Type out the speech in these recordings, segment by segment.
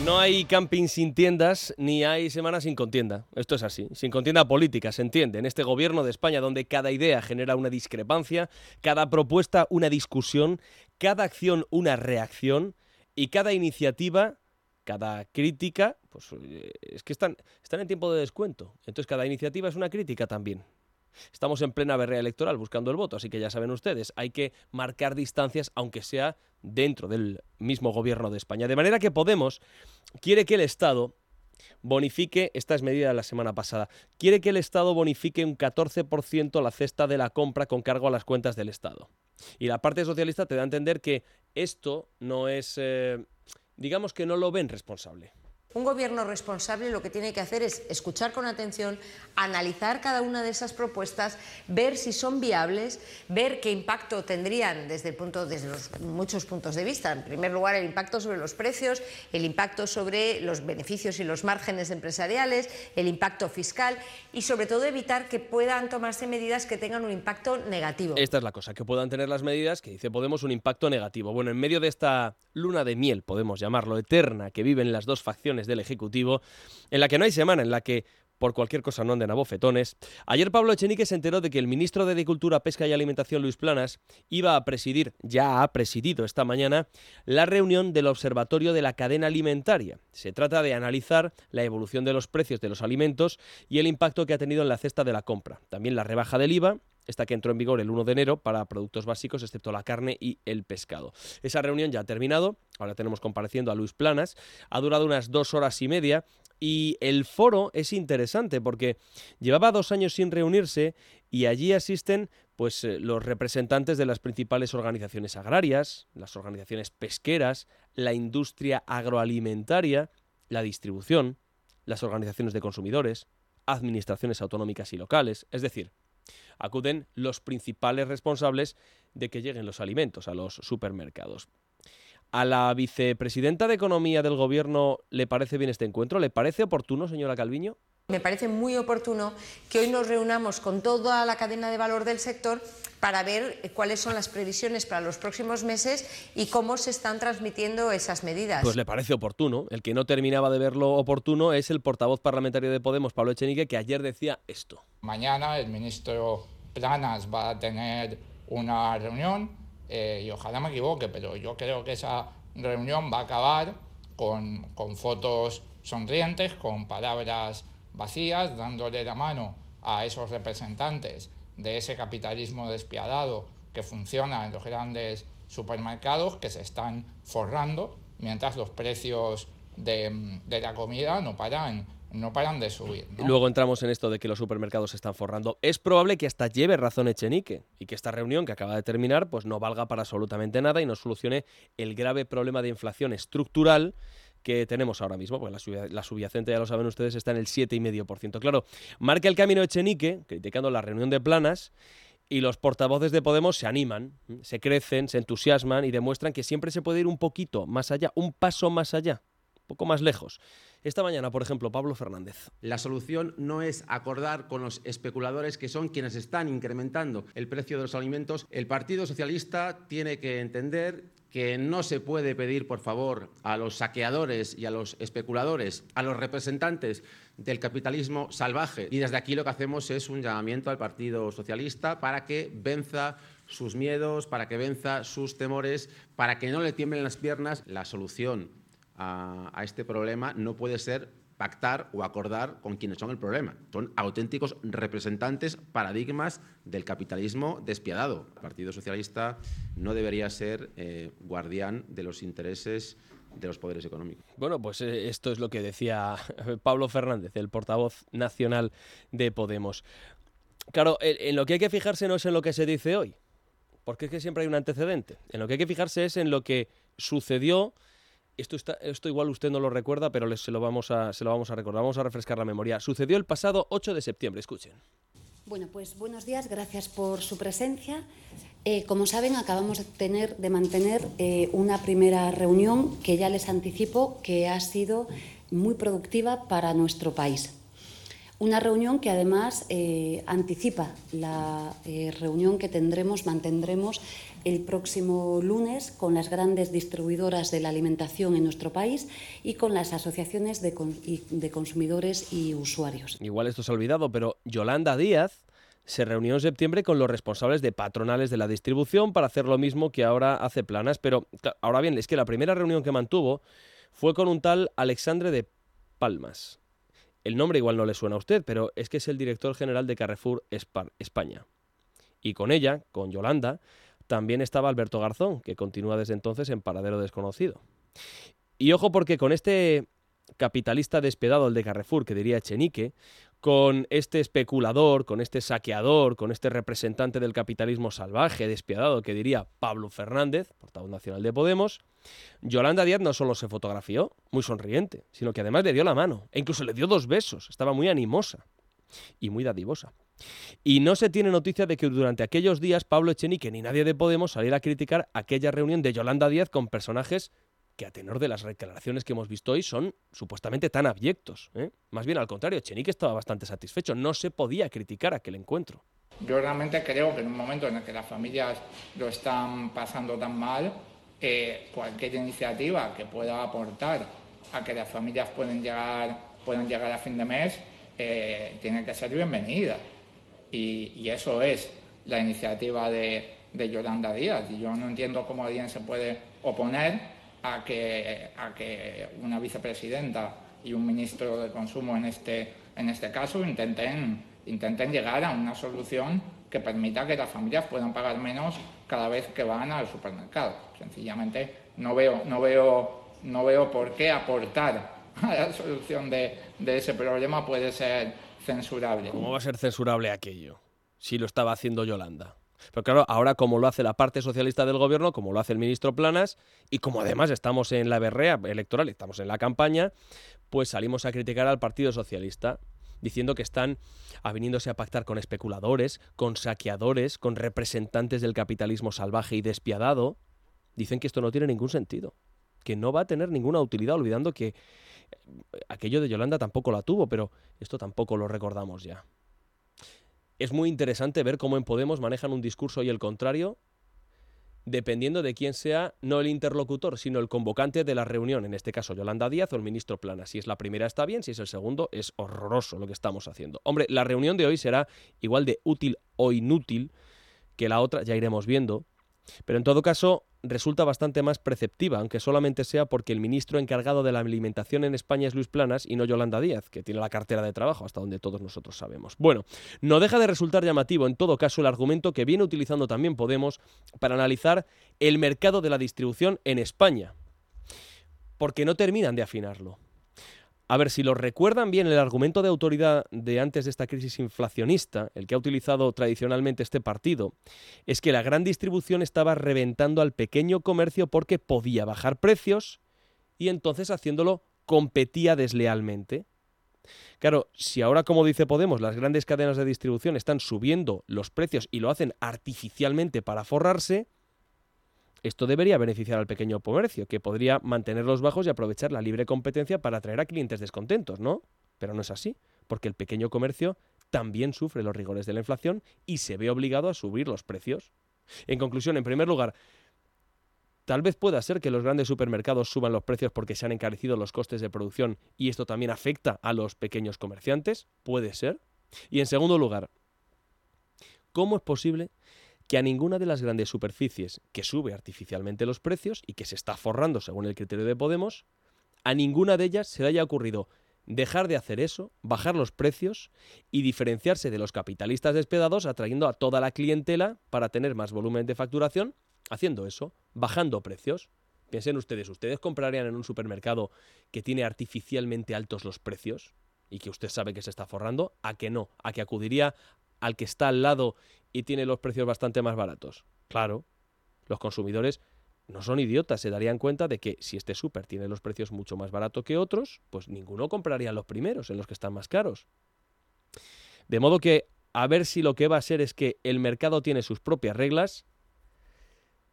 No hay camping sin tiendas, ni hay semana sin contienda. Esto es así. Sin contienda política, se entiende. En este gobierno de España, donde cada idea genera una discrepancia, cada propuesta una discusión, cada acción una reacción y cada iniciativa, cada crítica, pues es que están, están en tiempo de descuento. Entonces cada iniciativa es una crítica también. Estamos en plena berrea electoral buscando el voto, así que ya saben ustedes, hay que marcar distancias, aunque sea dentro del mismo gobierno de España. De manera que Podemos quiere que el Estado bonifique, esta es medida de la semana pasada, quiere que el Estado bonifique un 14% la cesta de la compra con cargo a las cuentas del Estado. Y la parte socialista te da a entender que esto no es, eh, digamos que no lo ven responsable. Un gobierno responsable lo que tiene que hacer es escuchar con atención, analizar cada una de esas propuestas, ver si son viables, ver qué impacto tendrían desde, muchos puntos de vista. En primer lugar, el impacto sobre los precios, el impacto sobre los beneficios y los márgenes empresariales, el impacto fiscal y sobre todo evitar que puedan tomarse medidas que tengan un impacto negativo. Esta es la cosa, que puedan tener las medidas que dice Podemos un impacto negativo. Bueno, en medio de esta luna de miel, podemos llamarlo, eterna, que viven las dos facciones del Ejecutivo, en la que no hay semana en la que por cualquier cosa no anden a bofetones. Ayer Pablo Echenique se enteró de que el ministro de Agricultura, Pesca y Alimentación, Luis Planas, iba a presidir, ya ha presidido esta mañana, la reunión del Observatorio de la Cadena Alimentaria. Se trata de analizar la evolución de los precios de los alimentos y el impacto que ha tenido en la cesta de la compra. También la rebaja del IVA esta que entró en vigor el 1 de enero para productos básicos, excepto la carne y el pescado. Esa reunión ya ha terminado, ahora tenemos compareciendo a Luis Planas, ha durado unas dos horas y media y el foro es interesante porque llevaba dos años sin reunirse y allí asisten pues eh, los representantes de las principales organizaciones agrarias, las organizaciones pesqueras, la industria agroalimentaria, la distribución, las organizaciones de consumidores, administraciones autonómicas y locales, es decir, acuden los principales responsables de que lleguen los alimentos a los supermercados. ¿A la vicepresidenta de Economía del Gobierno le parece bien este encuentro? ¿Le parece oportuno, señora Calviño? Me parece muy oportuno que hoy nos reunamos con toda la cadena de valor del sector para ver cuáles son las previsiones para los próximos meses y cómo se están transmitiendo esas medidas. Pues le parece oportuno. El que no terminaba de verlo oportuno es el portavoz parlamentario de Podemos, Pablo Echenique, que ayer decía esto. Mañana el ministro Planas va a tener una reunión eh, y ojalá me equivoque, pero yo creo que esa reunión va a acabar con, con fotos sonrientes, con palabras vacías, dándole la mano a esos representantes de ese capitalismo despiadado que funciona en los grandes supermercados que se están forrando mientras los precios de, la comida no paran no paran de subir. Luego entramos en esto de que los supermercados se están forrando. Es probable que hasta lleve razón Echenique y que esta reunión que acaba de terminar pues no valga para absolutamente nada y no solucione el grave problema de inflación estructural que tenemos ahora mismo, porque la, subyacente, ya lo saben ustedes, está en el 7,5%. Claro, marca el camino Echenique, criticando la reunión de planas, y los portavoces de Podemos se animan, se crecen, se entusiasman y demuestran que siempre se puede ir un poquito más allá, un paso más allá, poco más lejos. Esta mañana, por ejemplo, Pablo Fernández. La solución no es acordar con los especuladores que son quienes están incrementando el precio de los alimentos. El Partido Socialista tiene que entender que no se puede pedir, por favor, a los saqueadores y a los especuladores, a los representantes del capitalismo salvaje. Y desde aquí lo que hacemos es un llamamiento al Partido Socialista para que venza sus miedos, para que venza sus temores, para que no le tiemblen las piernas. La solución a, este problema no puede ser pactar o acordar con quienes son el problema. Son auténticos representantes, paradigmas del capitalismo despiadado. El Partido Socialista no debería ser eh, guardián de los intereses de los poderes económicos. Bueno, pues eh, esto es lo que decía Pablo Fernández, el portavoz nacional de Podemos. Claro, en lo que hay que fijarse no es en lo que se dice hoy, porque es que siempre hay un antecedente. En lo que hay que fijarse es en lo que sucedió Esto, está, esto igual usted no lo recuerda, pero se, lo vamos a, se lo vamos a recordar. Vamos a refrescar la memoria. Sucedió el pasado 8 de septiembre. Escuchen. Bueno, pues buenos días, gracias por su presencia. Eh, como saben, acabamos de, tener, de mantener eh, una primera reunión que ya les anticipo que ha sido muy productiva para nuestro país. Una reunión que además eh, anticipa la reunión que tendremos, mantendremos el próximo lunes con las grandes distribuidoras de la alimentación en nuestro país y con las asociaciones de, de consumidores y usuarios. Igual esto se ha olvidado, pero Yolanda Díaz se reunió en septiembre con los responsables de patronales de la distribución para hacer lo mismo que ahora hace Planas. Pero ahora bien, es que la primera reunión que mantuvo fue con un tal Alexandre de Palmas. El nombre igual no le suena a usted, pero es que es el director general de Carrefour España. Y con ella, con Yolanda, también estaba Alberto Garzón, que continúa desde entonces en paradero desconocido. Y ojo porque con este capitalista despiadado, el de Carrefour, que diría Echenique, con este especulador, con este saqueador, con este representante del capitalismo salvaje, despiadado, que diría Pablo Fernández, portavoz nacional de Podemos, Yolanda Díaz no solo se fotografió, muy sonriente, sino que además le dio la mano, e incluso le dio dos besos, estaba muy animosa y muy dadivosa. Y no se tiene noticia de que durante aquellos días Pablo Echenique ni nadie de Podemos saliera a criticar aquella reunión de Yolanda Díaz con personajes que a tenor de las declaraciones que hemos visto hoy son supuestamente tan abyectos. ¿eh? Más bien al contrario, Echenique estaba bastante satisfecho, no se podía criticar aquel encuentro. Yo realmente creo que en un momento en el que las familias lo están pasando tan mal, eh, cualquier iniciativa que pueda aportar a que las familias puedan llegar, puedan llegar a fin de mes eh, tiene que ser bienvenida. Y, eso es la iniciativa de, Yolanda Díaz. Y yo no entiendo cómo alguien se puede oponer a que, a que una vicepresidenta y un ministro de Consumo en este, en este caso intenten, intenten llegar a una solución que permita que las familias puedan pagar menos cada vez que van al supermercado. Sencillamente no veo, no veo, no veo por qué aportar a la solución de, de ese problema puede ser censurable. ¿Cómo va a ser censurable aquello? Si lo estaba haciendo Yolanda. Pero claro, ahora como lo hace la parte socialista del gobierno, como lo hace el ministro Planas, y como además estamos en la berrea electoral, estamos en la campaña, pues salimos a criticar al Partido Socialista, diciendo que están aviniéndose a pactar con especuladores, con saqueadores, con representantes del capitalismo salvaje y despiadado. Dicen que esto no tiene ningún sentido, que no va a tener ninguna utilidad, olvidando que aquello de Yolanda tampoco la tuvo, pero esto tampoco lo recordamos ya. Es muy interesante ver cómo en Podemos manejan un discurso y el contrario, dependiendo de quién sea no el interlocutor, sino el convocante de la reunión, en este caso Yolanda Díaz o el ministro Plana. Si es la primera está bien, si es el segundo es horroroso lo que estamos haciendo. Hombre, la reunión de hoy será igual de útil o inútil que la otra, ya iremos viendo, pero en todo caso, resulta bastante más preceptiva, aunque solamente sea porque el ministro encargado de la alimentación en España es Luis Planas y no Yolanda Díaz, que tiene la cartera de trabajo, hasta donde todos nosotros sabemos. Bueno, no deja de resultar llamativo en todo caso el argumento que viene utilizando también Podemos para analizar el mercado de la distribución en España, porque no terminan de afinarlo. A ver, si lo recuerdan bien, el argumento de autoridad de antes de esta crisis inflacionista, el que ha utilizado tradicionalmente este partido, es que la gran distribución estaba reventando al pequeño comercio porque podía bajar precios y entonces haciéndolo competía deslealmente. Claro, si ahora, como dice Podemos, las grandes cadenas de distribución están subiendo los precios y lo hacen artificialmente para forrarse, esto debería beneficiar al pequeño comercio, que podría mantenerlos bajos y aprovechar la libre competencia para atraer a clientes descontentos, ¿no? Pero no es así, porque el pequeño comercio también sufre los rigores de la inflación y se ve obligado a subir los precios. En conclusión, en primer lugar, tal vez pueda ser que los grandes supermercados suban los precios porque se han encarecido los costes de producción y esto también afecta a los pequeños comerciantes, puede ser. Y en segundo lugar, ¿cómo es posible que a ninguna de las grandes superficies que sube artificialmente los precios y que se está forrando según el criterio de Podemos, a ninguna de ellas se le haya ocurrido dejar de hacer eso, bajar los precios y diferenciarse de los capitalistas despedados atrayendo a toda la clientela para tener más volumen de facturación, haciendo eso, bajando precios. Piensen ustedes, ¿ustedes comprarían en un supermercado que tiene artificialmente altos los precios y que usted sabe que se está forrando? ¿A que no? ¿A que acudiría al que está al lado y tiene los precios bastante más baratos. Claro, los consumidores no son idiotas, se darían cuenta de que si este súper tiene los precios mucho más baratos que otros, pues ninguno compraría los primeros, en los que están más caros. De modo que a ver si lo que va a ser es que el mercado tiene sus propias reglas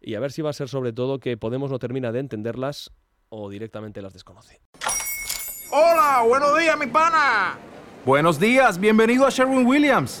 y a ver si va a ser sobre todo que Podemos no termina de entenderlas o directamente las desconoce. Hola, buenos días, mi pana. Buenos días, bienvenido a Sherwin Williams.